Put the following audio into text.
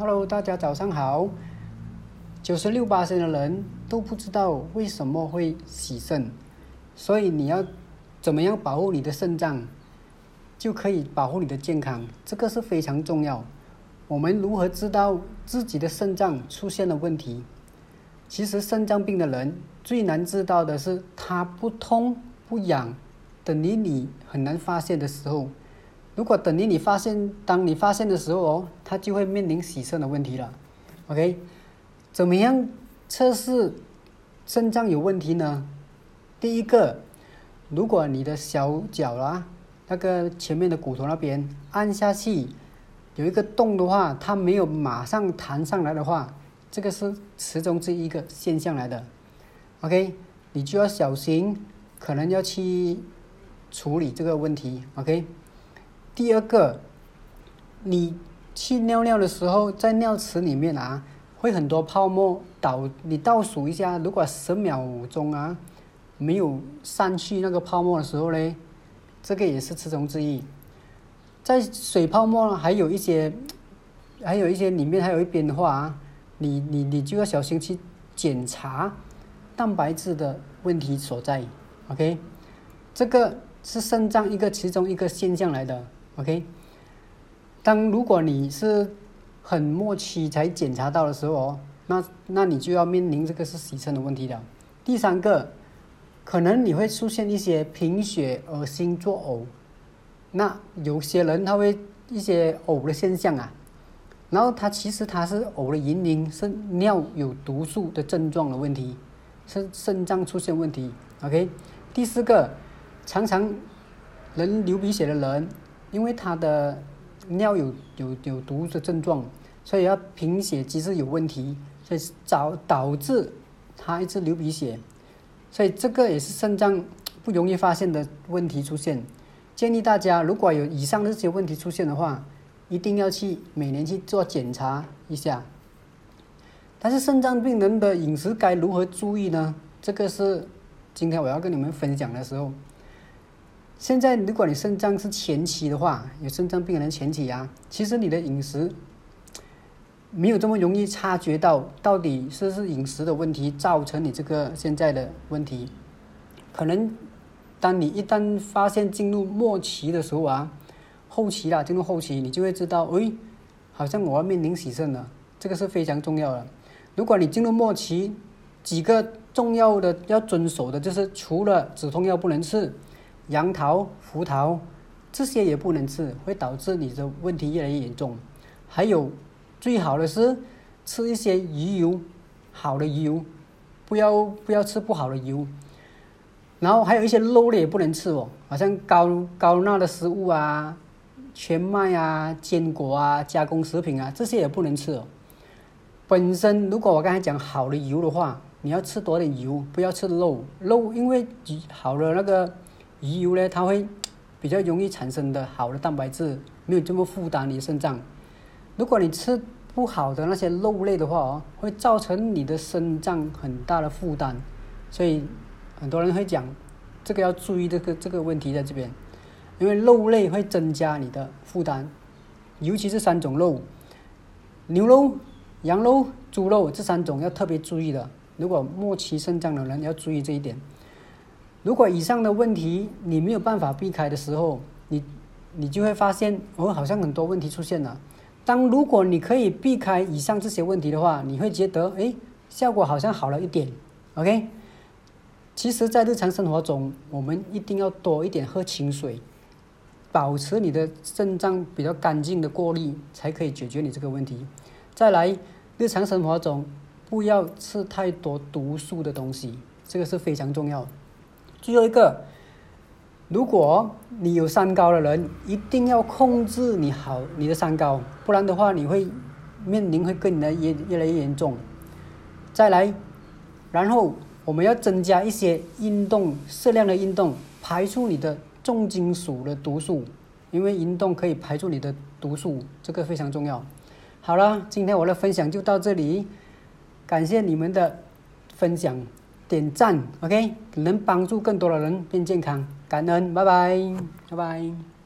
Hello，大家早上好。九十六八的人都不知道为什么会洗肾，所以你要怎么样保护你的肾脏，就可以保护你的健康，这个是非常重要。我们如何知道自己的肾脏出现了问题？其实肾脏病的人最难知道的是，它不痛不痒，等于你很难发现的时候。如果等于你发现，当你发现的时候哦，它就会面临洗肾的问题了。OK，怎么样测试肾脏有问题呢？第一个，如果你的小脚啊，那个前面的骨头那边按下去有一个洞的话，它没有马上弹上来的话，这个是其中之一个现象来的。OK，你就要小心，可能要去处理这个问题。OK。第二个，你去尿尿的时候，在尿池里面啊，会很多泡沫倒。你倒数一下，如果十秒钟啊没有散去那个泡沫的时候呢，这个也是其中之一。在水泡沫还有一些，还有一些里面还有一边的话啊，你你你就要小心去检查蛋白质的问题所在。OK，这个是肾脏一个其中一个现象来的。OK，当如果你是很末期才检查到的时候哦，那那你就要面临这个是洗肾的问题了。第三个，可能你会出现一些贫血、恶心、作呕。那有些人他会一些呕的现象啊，然后他其实他是呕的原因是尿有毒素的症状的问题，是肾脏出现问题。OK，第四个，常常人流鼻血的人。因为他的尿有有有毒的症状，所以要贫血机制有问题，所以导导致他一直流鼻血，所以这个也是肾脏不容易发现的问题出现。建议大家如果有以上这些问题出现的话，一定要去每年去做检查一下。但是肾脏病人的饮食该如何注意呢？这个是今天我要跟你们分享的时候。现在，如果你肾脏是前期的话，有肾脏病人前期啊，其实你的饮食没有这么容易察觉到，到底是不是饮食的问题造成你这个现在的问题。可能当你一旦发现进入末期的时候啊，后期啦，进入后期，你就会知道，哎，好像我要面临洗肾了，这个是非常重要的。如果你进入末期，几个重要的要遵守的就是，除了止痛药不能吃。杨桃、葡萄这些也不能吃，会导致你的问题越来越严重。还有，最好的是吃一些鱼油，好的鱼油，不要不要吃不好的油。然后还有一些肉类也不能吃哦，好像高高钠的食物啊、全麦啊、坚果啊、加工食品啊，这些也不能吃哦。本身如果我刚才讲好的油的话，你要吃多点油，不要吃肉。肉因为好的那个。鱼油呢，它会比较容易产生的好的蛋白质，没有这么负担你的肾脏。如果你吃不好的那些肉类的话哦，会造成你的肾脏很大的负担。所以很多人会讲，这个要注意这个这个问题在这边，因为肉类会增加你的负担，尤其是三种肉：牛肉、羊肉、猪肉这三种要特别注意的。如果末期肾脏的人要注意这一点。如果以上的问题你没有办法避开的时候，你你就会发现哦，好像很多问题出现了。当如果你可以避开以上这些问题的话，你会觉得哎，效果好像好了一点。OK，其实，在日常生活中，我们一定要多一点喝清水，保持你的肾脏比较干净的过滤，才可以解决你这个问题。再来，日常生活中不要吃太多毒素的东西，这个是非常重要。最后一个，如果你有三高的人，一定要控制你好你的三高，不然的话你会面临会更的越越来越严重。再来，然后我们要增加一些运动，适量的运动，排出你的重金属的毒素，因为运动可以排出你的毒素，这个非常重要。好了，今天我的分享就到这里，感谢你们的分享。点赞，OK，能帮助更多的人变健康，感恩，拜拜，拜拜。